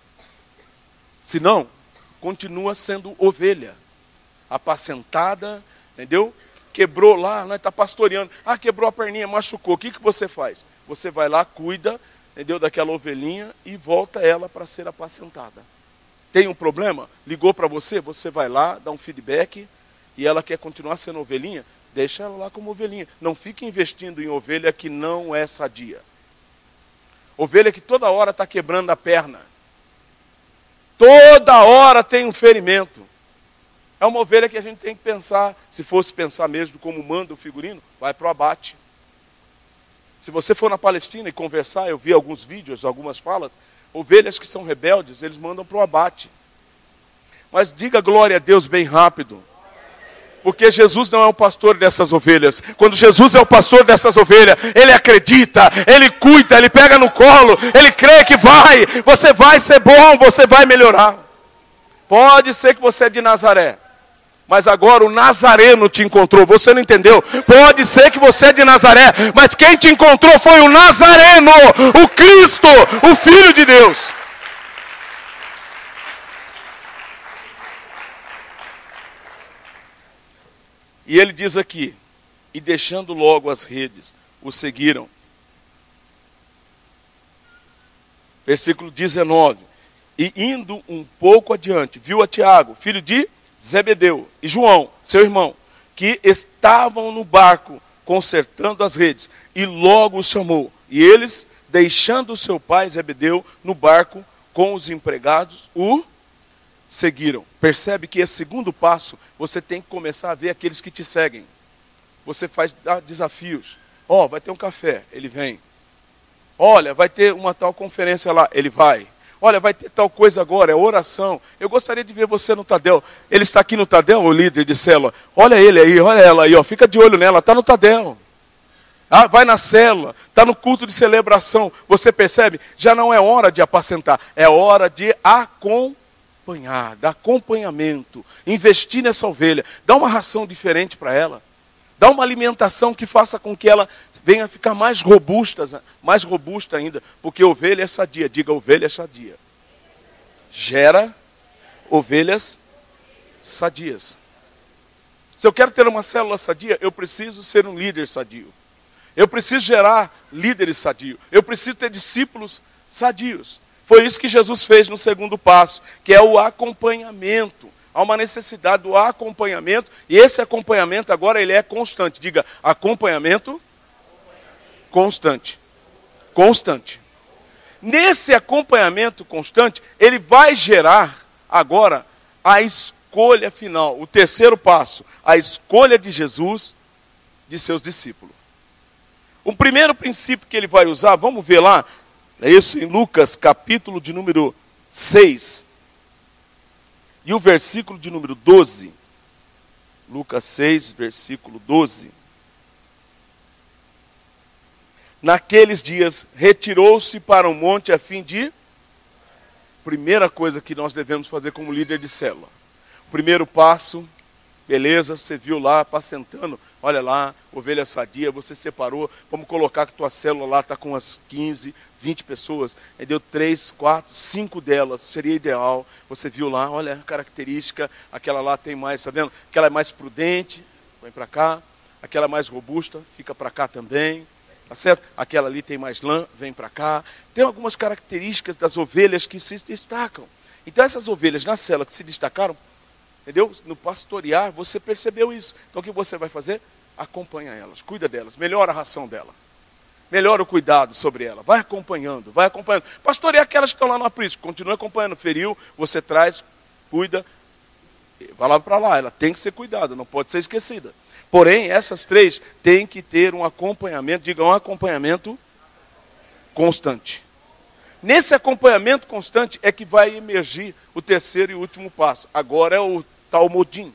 Se não, continua sendo ovelha, apacentada, entendeu? Quebrou lá, está né, pastoreando. Ah, quebrou a perninha, machucou. O que, que você faz? Você vai lá, cuida, entendeu? Daquela ovelhinha e volta ela para ser apacentada. Tem um problema? Ligou para você, você vai lá, dá um feedback e ela quer continuar sendo ovelhinha, deixa ela lá como ovelhinha. Não fique investindo em ovelha que não é sadia. Ovelha que toda hora está quebrando a perna. Toda hora tem um ferimento. É uma ovelha que a gente tem que pensar, se fosse pensar mesmo como manda o figurino, vai para o abate. Se você for na Palestina e conversar, eu vi alguns vídeos, algumas falas, ovelhas que são rebeldes, eles mandam para o abate. Mas diga glória a Deus bem rápido. Porque Jesus não é o pastor dessas ovelhas. Quando Jesus é o pastor dessas ovelhas, ele acredita, ele cuida, ele pega no colo, ele crê que vai, você vai ser bom, você vai melhorar. Pode ser que você é de Nazaré, mas agora o Nazareno te encontrou, você não entendeu? Pode ser que você é de Nazaré, mas quem te encontrou foi o Nazareno, o Cristo, o Filho de Deus. E ele diz aqui: e deixando logo as redes, o seguiram. Versículo 19. E indo um pouco adiante, viu a Tiago, filho de Zebedeu, e João, seu irmão, que estavam no barco consertando as redes, e logo os chamou. E eles, deixando seu pai Zebedeu no barco com os empregados, o seguiram. Percebe que esse segundo passo, você tem que começar a ver aqueles que te seguem. Você faz desafios. Ó, oh, vai ter um café, ele vem. Olha, vai ter uma tal conferência lá, ele vai. Olha, vai ter tal coisa agora, é oração. Eu gostaria de ver você no Tadel. Ele está aqui no Tadel, o líder de célula. Olha ele aí, olha ela aí, ó. fica de olho nela, está no Tadel. Ah, vai na célula, está no culto de celebração. Você percebe? Já não é hora de apacentar, é hora de acompanhar acompanhar, dar acompanhamento, investir nessa ovelha, dar uma ração diferente para ela, dar uma alimentação que faça com que ela venha ficar mais robusta, mais robusta ainda, porque ovelha é sadia, diga ovelha é sadia. Gera ovelhas sadias. Se eu quero ter uma célula sadia, eu preciso ser um líder sadio. Eu preciso gerar líderes sadios. Eu preciso ter discípulos sadios. Foi isso que Jesus fez no segundo passo, que é o acompanhamento. Há uma necessidade do acompanhamento, e esse acompanhamento agora ele é constante. Diga, acompanhamento constante. Constante. Nesse acompanhamento constante, ele vai gerar agora a escolha final, o terceiro passo, a escolha de Jesus de seus discípulos. O primeiro princípio que ele vai usar, vamos ver lá, é isso em Lucas, capítulo de número 6. E o versículo de número 12. Lucas 6, versículo 12. Naqueles dias, retirou-se para um monte a fim de. Primeira coisa que nós devemos fazer como líder de célula. Primeiro passo, beleza, você viu lá, apacentando olha lá, ovelha sadia, você separou, vamos colocar que tua célula lá está com umas 15, 20 pessoas, deu 3, 4, 5 delas, seria ideal, você viu lá, olha a característica, aquela lá tem mais, está vendo? Aquela é mais prudente, vem para cá, aquela mais robusta, fica para cá também, tá certo? Aquela ali tem mais lã, vem para cá. Tem algumas características das ovelhas que se destacam. Então essas ovelhas na célula que se destacaram, entendeu? No pastorear, você percebeu isso. Então o que você vai fazer? acompanha elas, cuida delas, melhora a ração dela. Melhora o cuidado sobre ela. Vai acompanhando, vai acompanhando. Pastoreia aquelas que estão lá no aprisco. Continua acompanhando. Feriu, você traz, cuida. Vai lá para lá. Ela tem que ser cuidada, não pode ser esquecida. Porém, essas três têm que ter um acompanhamento, diga um acompanhamento constante. Nesse acompanhamento constante é que vai emergir o terceiro e último passo. Agora é o tal modim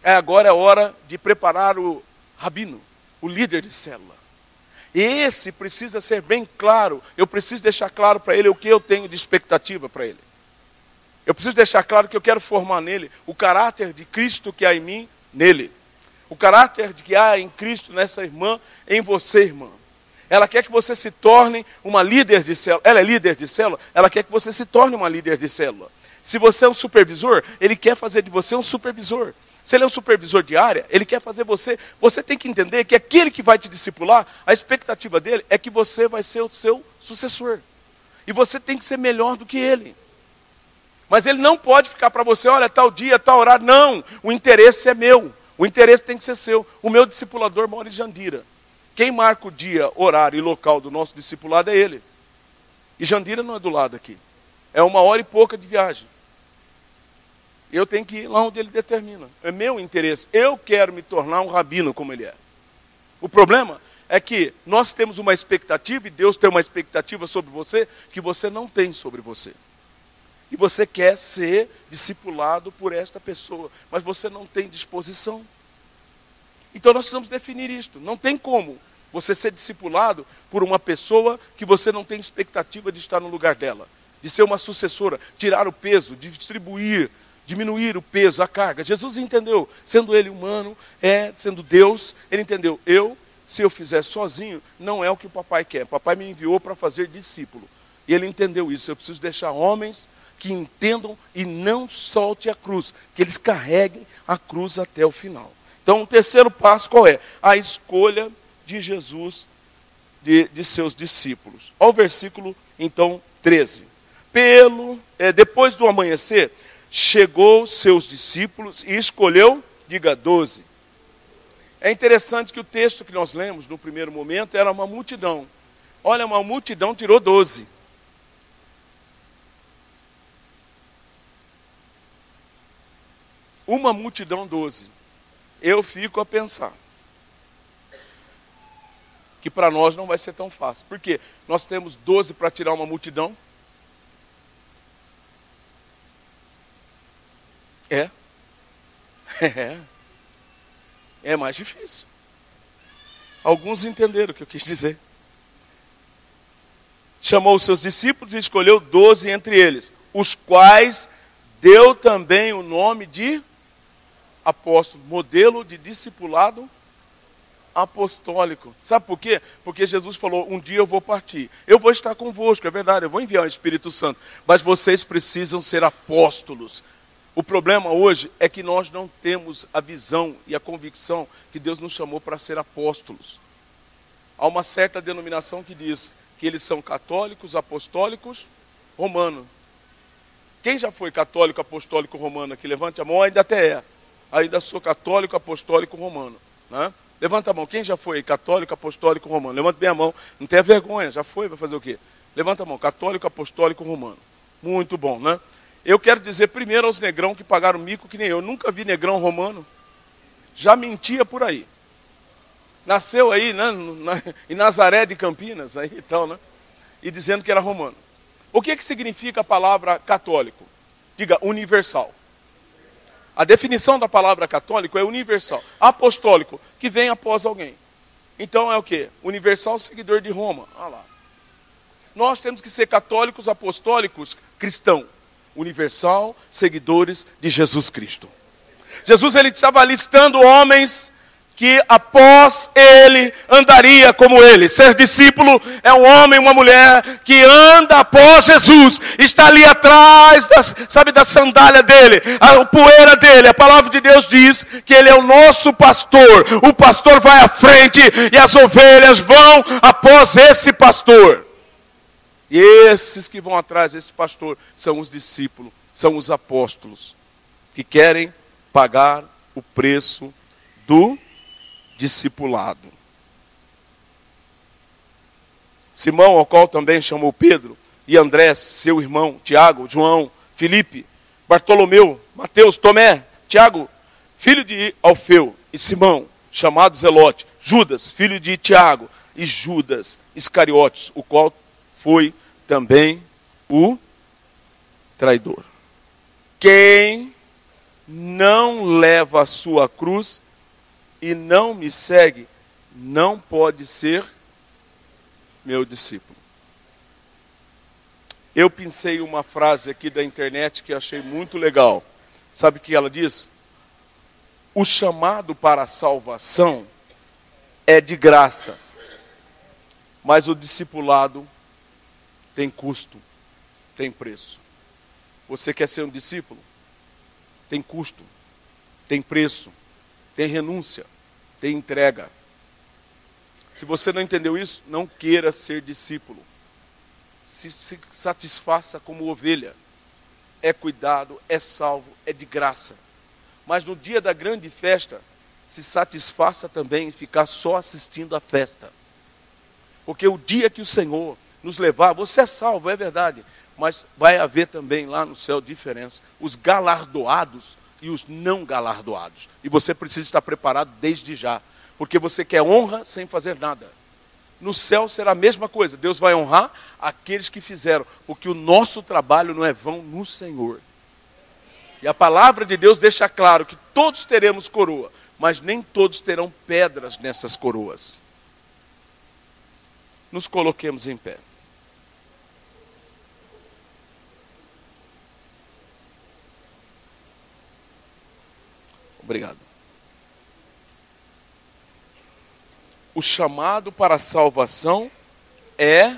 é agora é hora de preparar o rabino, o líder de célula. Esse precisa ser bem claro. Eu preciso deixar claro para ele o que eu tenho de expectativa para ele. Eu preciso deixar claro que eu quero formar nele o caráter de Cristo que há em mim, nele. O caráter de que há em Cristo nessa irmã, em você, irmã. Ela quer que você se torne uma líder de célula. Ela é líder de célula, ela quer que você se torne uma líder de célula. Se você é um supervisor, ele quer fazer de você um supervisor. Se ele é um supervisor de área, ele quer fazer você. Você tem que entender que aquele que vai te discipular, a expectativa dele é que você vai ser o seu sucessor. E você tem que ser melhor do que ele. Mas ele não pode ficar para você, olha, tal dia, tal horário. Não, o interesse é meu. O interesse tem que ser seu. O meu discipulador mora em Jandira. Quem marca o dia, horário e local do nosso discipulado é ele. E Jandira não é do lado aqui. É uma hora e pouca de viagem. Eu tenho que ir lá onde ele determina. É meu interesse. Eu quero me tornar um rabino como ele é. O problema é que nós temos uma expectativa, e Deus tem uma expectativa sobre você, que você não tem sobre você. e você quer ser discipulado por esta pessoa, mas você não tem disposição. Então nós precisamos definir isto. Não tem como você ser discipulado por uma pessoa que você não tem expectativa de estar no lugar dela, de ser uma sucessora, tirar o peso, distribuir, diminuir o peso, a carga. Jesus entendeu, sendo ele humano, é sendo Deus, ele entendeu, eu se eu fizer sozinho, não é o que o papai quer. Papai me enviou para fazer discípulo. E ele entendeu isso. Eu preciso deixar homens que entendam e não solte a cruz, que eles carreguem a cruz até o final. Então, o terceiro passo qual é? A escolha de Jesus de, de seus discípulos. Ao versículo, então, 13. Pelo, é, depois do amanhecer, chegou seus discípulos e escolheu, diga, doze. É interessante que o texto que nós lemos no primeiro momento era uma multidão. Olha, uma multidão tirou doze. Uma multidão doze. Eu fico a pensar que para nós não vai ser tão fácil. Porque nós temos doze para tirar uma multidão. É. É. É mais difícil. Alguns entenderam o que eu quis dizer. Chamou os seus discípulos e escolheu doze entre eles, os quais deu também o nome de apóstolo, modelo de discipulado apostólico. Sabe por quê? Porque Jesus falou: um dia eu vou partir. Eu vou estar convosco, é verdade, eu vou enviar o Espírito Santo. Mas vocês precisam ser apóstolos. O problema hoje é que nós não temos a visão e a convicção que Deus nos chamou para ser apóstolos. Há uma certa denominação que diz que eles são católicos, apostólicos, romanos. Quem já foi católico, apostólico, romano aqui? Levante a mão, ainda até é. Ainda sou católico, apostólico, romano. Né? Levanta a mão. Quem já foi católico, apostólico, romano? Levanta bem a mão. Não tenha vergonha, já foi, vai fazer o quê? Levanta a mão. Católico, apostólico, romano. Muito bom, né? Eu quero dizer primeiro aos negrão que pagaram mico que nem eu. Nunca vi negrão romano. Já mentia por aí. Nasceu aí, né, na, em Nazaré de Campinas, aí e né? E dizendo que era romano. O que, que significa a palavra católico? Diga, universal. A definição da palavra católico é universal. Apostólico, que vem após alguém. Então é o que? Universal seguidor de Roma. Lá. Nós temos que ser católicos apostólicos cristãos universal, seguidores de Jesus Cristo. Jesus ele estava listando homens que após ele andaria como ele. Ser discípulo é um homem, uma mulher que anda após Jesus, está ali atrás, das, sabe, da sandália dele, a poeira dele. A palavra de Deus diz que ele é o nosso pastor. O pastor vai à frente e as ovelhas vão após esse pastor. E esses que vão atrás desse pastor são os discípulos, são os apóstolos, que querem pagar o preço do discipulado. Simão, ao qual também chamou Pedro, e André, seu irmão, Tiago, João, Felipe, Bartolomeu, Mateus, Tomé, Tiago, filho de Alfeu, e Simão, chamado Zelote, Judas, filho de Tiago, e Judas Iscariotes, o qual foi também o traidor. Quem não leva a sua cruz e não me segue, não pode ser meu discípulo. Eu pensei uma frase aqui da internet que achei muito legal. Sabe o que ela diz? O chamado para a salvação é de graça, mas o discipulado tem custo, tem preço. Você quer ser um discípulo? Tem custo, tem preço, tem renúncia, tem entrega. Se você não entendeu isso, não queira ser discípulo. Se, se satisfaça como ovelha. É cuidado, é salvo, é de graça. Mas no dia da grande festa, se satisfaça também em ficar só assistindo a festa. Porque o dia que o Senhor nos levar. Você é salvo, é verdade. Mas vai haver também lá no céu diferença. Os galardoados e os não galardoados. E você precisa estar preparado desde já. Porque você quer honra sem fazer nada. No céu será a mesma coisa. Deus vai honrar aqueles que fizeram, porque o nosso trabalho não é vão no Senhor. E a palavra de Deus deixa claro que todos teremos coroa, mas nem todos terão pedras nessas coroas. Nos coloquemos em pé. Obrigado. O chamado para a salvação é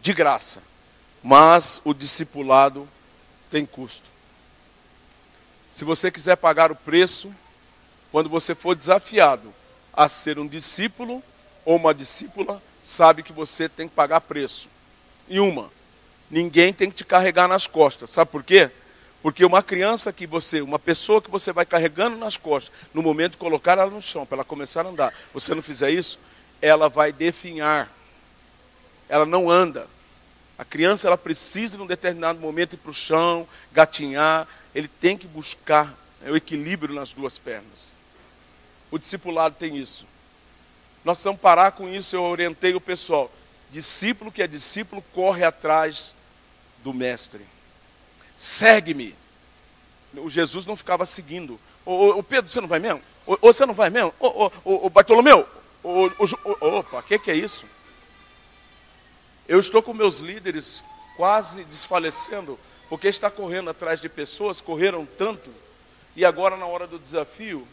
de graça, mas o discipulado tem custo. Se você quiser pagar o preço, quando você for desafiado a ser um discípulo ou uma discípula, sabe que você tem que pagar preço. E uma, ninguém tem que te carregar nas costas. Sabe por quê? Porque uma criança que você, uma pessoa que você vai carregando nas costas, no momento de colocar ela no chão, para ela começar a andar, você não fizer isso, ela vai definhar. Ela não anda. A criança ela precisa, num determinado momento, ir para o chão, gatinhar. Ele tem que buscar o equilíbrio nas duas pernas. O discipulado tem isso. Nós precisamos parar com isso. Eu orientei o pessoal. Discípulo que é discípulo corre atrás do mestre segue-me. O Jesus não ficava seguindo. Ô, Pedro, você não vai mesmo? Ô, você não vai mesmo? Ô Bartolomeu, ô, opa, o que, que é isso? Eu estou com meus líderes quase desfalecendo, porque está correndo atrás de pessoas, correram tanto, e agora na hora do desafio,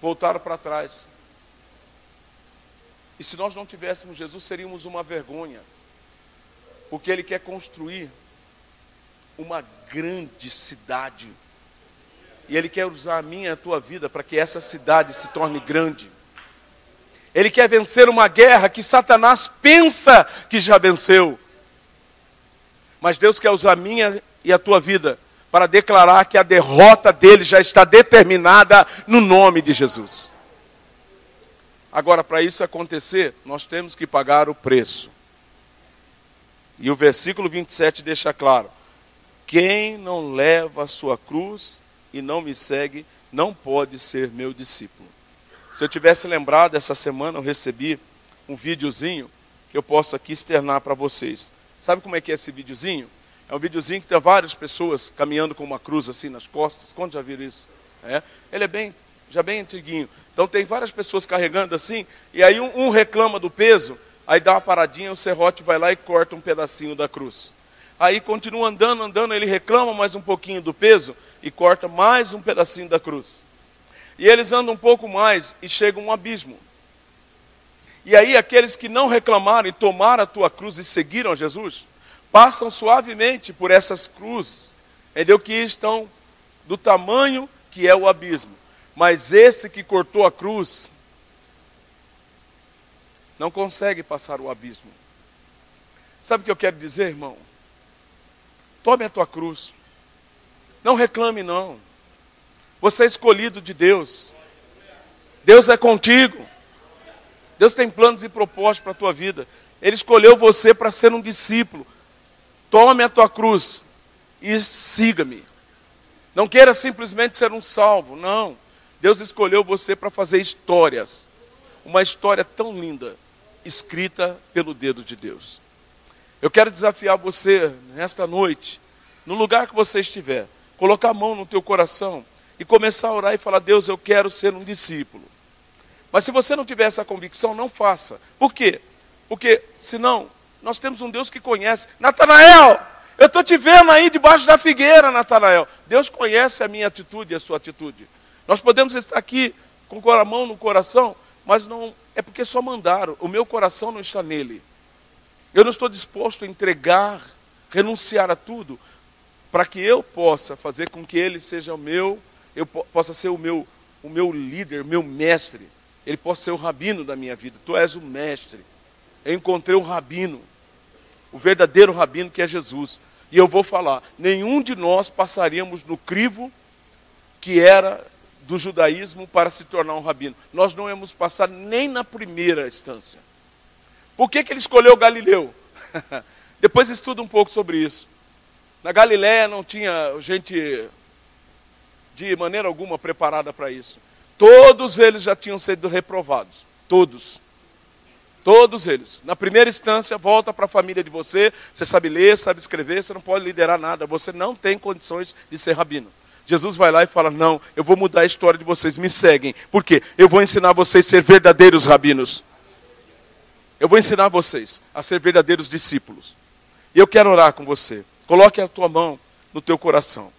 voltaram para trás. E se nós não tivéssemos Jesus, seríamos uma vergonha, porque Ele quer construir uma grande cidade. E Ele quer usar a minha e a tua vida para que essa cidade se torne grande. Ele quer vencer uma guerra que Satanás pensa que já venceu. Mas Deus quer usar a minha e a tua vida para declarar que a derrota dele já está determinada no nome de Jesus. Agora, para isso acontecer, nós temos que pagar o preço. E o versículo 27 deixa claro: quem não leva a sua cruz e não me segue, não pode ser meu discípulo. Se eu tivesse lembrado essa semana, eu recebi um videozinho que eu posso aqui externar para vocês. Sabe como é que é esse videozinho? É um videozinho que tem várias pessoas caminhando com uma cruz assim nas costas. Quando já viram isso? É. Ele é bem, já bem antiguinho. Então tem várias pessoas carregando assim, e aí um, um reclama do peso, aí dá uma paradinha, o serrote vai lá e corta um pedacinho da cruz. Aí continua andando, andando, ele reclama mais um pouquinho do peso e corta mais um pedacinho da cruz. E eles andam um pouco mais e chegam a um abismo. E aí aqueles que não reclamaram e tomaram a tua cruz e seguiram Jesus, passam suavemente por essas cruzes, entendeu? Que estão do tamanho que é o abismo. Mas esse que cortou a cruz não consegue passar o abismo. Sabe o que eu quero dizer, irmão? Tome a tua cruz. Não reclame, não. Você é escolhido de Deus. Deus é contigo. Deus tem planos e propósitos para a tua vida. Ele escolheu você para ser um discípulo. Tome a tua cruz e siga-me. Não queira simplesmente ser um salvo, não. Deus escolheu você para fazer histórias. Uma história tão linda, escrita pelo dedo de Deus. Eu quero desafiar você nesta noite, no lugar que você estiver, colocar a mão no teu coração e começar a orar e falar: Deus, eu quero ser um discípulo. Mas se você não tiver essa convicção, não faça. Por quê? Porque senão nós temos um Deus que conhece. Natanael, eu estou te vendo aí debaixo da figueira, Natanael. Deus conhece a minha atitude e a sua atitude. Nós podemos estar aqui com a mão no coração, mas não é porque só mandaram. O meu coração não está nele. Eu não estou disposto a entregar, renunciar a tudo, para que eu possa fazer com que ele seja o meu, eu possa ser o meu, o meu líder, meu mestre. Ele possa ser o rabino da minha vida. Tu és o mestre. Eu encontrei um rabino, o verdadeiro rabino que é Jesus. E eu vou falar: nenhum de nós passaríamos no crivo que era do judaísmo para se tornar um rabino. Nós não íamos passar nem na primeira instância. Por que, que ele escolheu Galileu? Depois estuda um pouco sobre isso. Na Galiléia não tinha gente de maneira alguma preparada para isso. Todos eles já tinham sido reprovados. Todos. Todos eles. Na primeira instância, volta para a família de você. Você sabe ler, sabe escrever, você não pode liderar nada. Você não tem condições de ser rabino. Jesus vai lá e fala: Não, eu vou mudar a história de vocês, me seguem. Por quê? Eu vou ensinar vocês a ser verdadeiros rabinos. Eu vou ensinar vocês a ser verdadeiros discípulos. E eu quero orar com você. Coloque a tua mão no teu coração.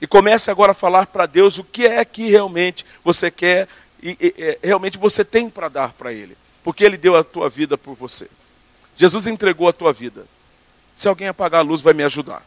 E comece agora a falar para Deus o que é que realmente você quer e, e, e realmente você tem para dar para Ele porque Ele deu a tua vida por você. Jesus entregou a tua vida. Se alguém apagar a luz, vai me ajudar.